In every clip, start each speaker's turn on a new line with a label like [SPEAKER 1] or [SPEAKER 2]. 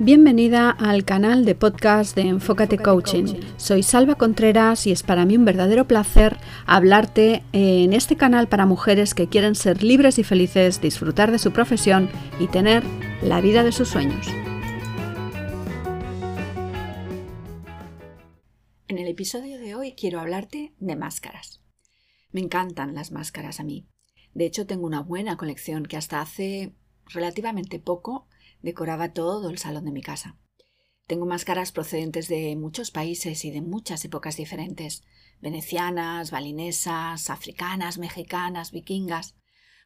[SPEAKER 1] Bienvenida al canal de podcast de Enfócate Coaching. Soy Salva Contreras y es para mí un verdadero placer hablarte en este canal para mujeres que quieren ser libres y felices, disfrutar de su profesión y tener la vida de sus sueños. En el episodio de hoy quiero hablarte de máscaras. Me encantan las máscaras a mí. De hecho, tengo una buena colección que hasta hace relativamente poco decoraba todo el salón de mi casa. Tengo máscaras procedentes de muchos países y de muchas épocas diferentes, venecianas, balinesas, africanas, mexicanas, vikingas,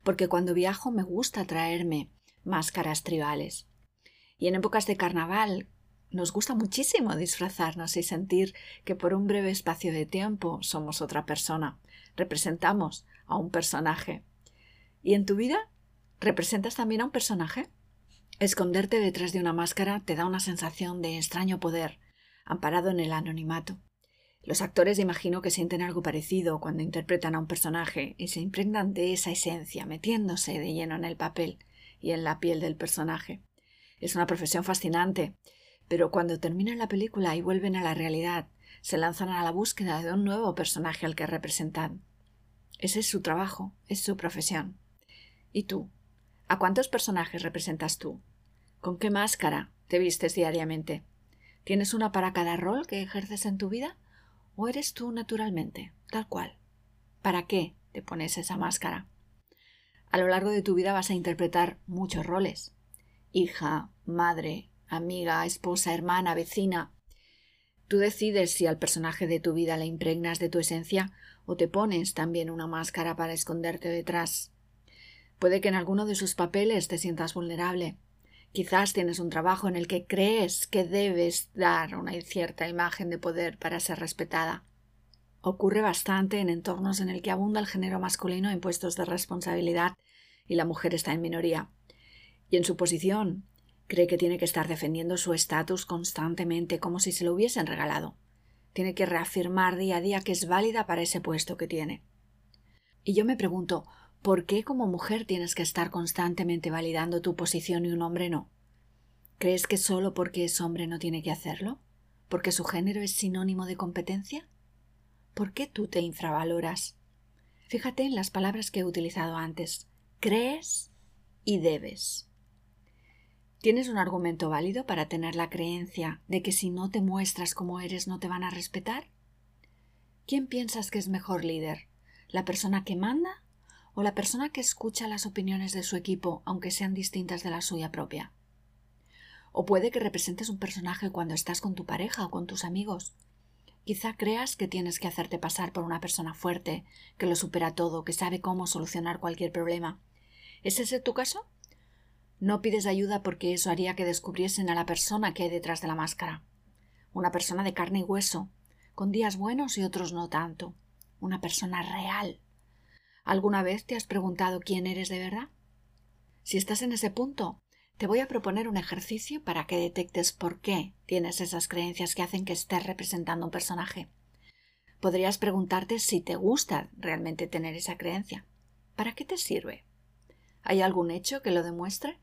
[SPEAKER 1] porque cuando viajo me gusta traerme máscaras tribales. Y en épocas de carnaval nos gusta muchísimo disfrazarnos y sentir que por un breve espacio de tiempo somos otra persona, representamos a un personaje. ¿Y en tu vida representas también a un personaje? Esconderte detrás de una máscara te da una sensación de extraño poder, amparado en el anonimato. Los actores imagino que sienten algo parecido cuando interpretan a un personaje y se impregnan de esa esencia, metiéndose de lleno en el papel y en la piel del personaje. Es una profesión fascinante, pero cuando terminan la película y vuelven a la realidad, se lanzan a la búsqueda de un nuevo personaje al que representan. Ese es su trabajo, es su profesión. ¿Y tú? ¿A cuántos personajes representas tú? ¿Con qué máscara te vistes diariamente? ¿Tienes una para cada rol que ejerces en tu vida? ¿O eres tú naturalmente, tal cual? ¿Para qué te pones esa máscara? A lo largo de tu vida vas a interpretar muchos roles. Hija, madre, amiga, esposa, hermana, vecina. Tú decides si al personaje de tu vida le impregnas de tu esencia o te pones también una máscara para esconderte detrás. Puede que en alguno de sus papeles te sientas vulnerable, Quizás tienes un trabajo en el que crees que debes dar una cierta imagen de poder para ser respetada. Ocurre bastante en entornos en el que abunda el género masculino en puestos de responsabilidad y la mujer está en minoría. Y en su posición cree que tiene que estar defendiendo su estatus constantemente como si se lo hubiesen regalado. Tiene que reafirmar día a día que es válida para ese puesto que tiene. Y yo me pregunto, ¿Por qué como mujer tienes que estar constantemente validando tu posición y un hombre no? ¿Crees que solo porque es hombre no tiene que hacerlo? ¿Porque su género es sinónimo de competencia? ¿Por qué tú te infravaloras? Fíjate en las palabras que he utilizado antes. Crees y debes. ¿Tienes un argumento válido para tener la creencia de que si no te muestras como eres no te van a respetar? ¿Quién piensas que es mejor líder? ¿La persona que manda o la persona que escucha las opiniones de su equipo aunque sean distintas de la suya propia. O puede que representes un personaje cuando estás con tu pareja o con tus amigos. Quizá creas que tienes que hacerte pasar por una persona fuerte, que lo supera todo, que sabe cómo solucionar cualquier problema. ¿Es ese tu caso? No pides ayuda porque eso haría que descubriesen a la persona que hay detrás de la máscara. Una persona de carne y hueso, con días buenos y otros no tanto. Una persona real, ¿Alguna vez te has preguntado quién eres de verdad? Si estás en ese punto, te voy a proponer un ejercicio para que detectes por qué tienes esas creencias que hacen que estés representando un personaje. Podrías preguntarte si te gusta realmente tener esa creencia. ¿Para qué te sirve? ¿Hay algún hecho que lo demuestre?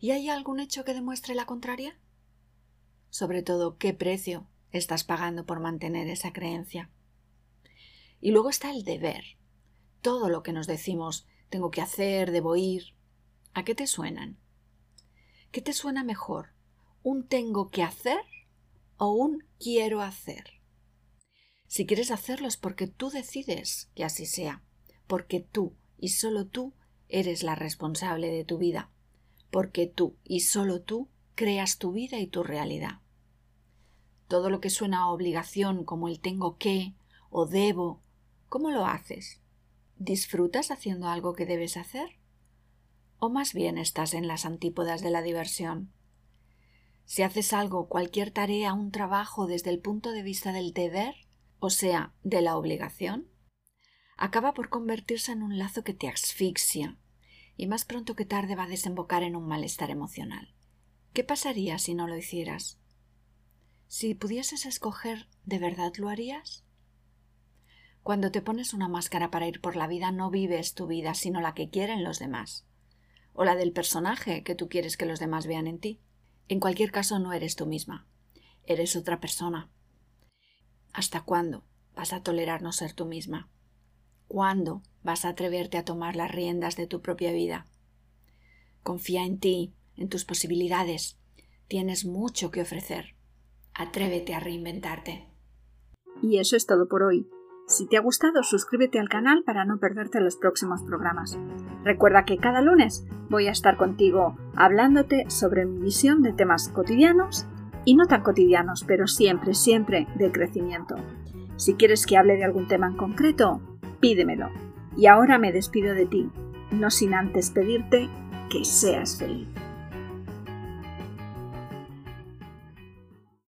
[SPEAKER 1] ¿Y hay algún hecho que demuestre la contraria? Sobre todo, ¿qué precio estás pagando por mantener esa creencia? Y luego está el deber todo lo que nos decimos tengo que hacer, debo ir. ¿A qué te suenan? ¿Qué te suena mejor? ¿Un tengo que hacer o un quiero hacer? Si quieres hacerlo es porque tú decides que así sea, porque tú y solo tú eres la responsable de tu vida, porque tú y solo tú creas tu vida y tu realidad. Todo lo que suena a obligación como el tengo que o debo, ¿cómo lo haces? ¿Disfrutas haciendo algo que debes hacer? ¿O más bien estás en las antípodas de la diversión? Si haces algo, cualquier tarea, un trabajo desde el punto de vista del deber, o sea, de la obligación, acaba por convertirse en un lazo que te asfixia y más pronto que tarde va a desembocar en un malestar emocional. ¿Qué pasaría si no lo hicieras? Si pudieses escoger, ¿de verdad lo harías? Cuando te pones una máscara para ir por la vida no vives tu vida, sino la que quieren los demás, o la del personaje que tú quieres que los demás vean en ti. En cualquier caso, no eres tú misma. Eres otra persona. ¿Hasta cuándo vas a tolerar no ser tú misma? ¿Cuándo vas a atreverte a tomar las riendas de tu propia vida? Confía en ti, en tus posibilidades. Tienes mucho que ofrecer. Atrévete a reinventarte.
[SPEAKER 2] Y eso es todo por hoy. Si te ha gustado, suscríbete al canal para no perderte los próximos programas. Recuerda que cada lunes voy a estar contigo hablándote sobre mi visión de temas cotidianos y no tan cotidianos, pero siempre, siempre de crecimiento. Si quieres que hable de algún tema en concreto, pídemelo. Y ahora me despido de ti, no sin antes pedirte que seas feliz.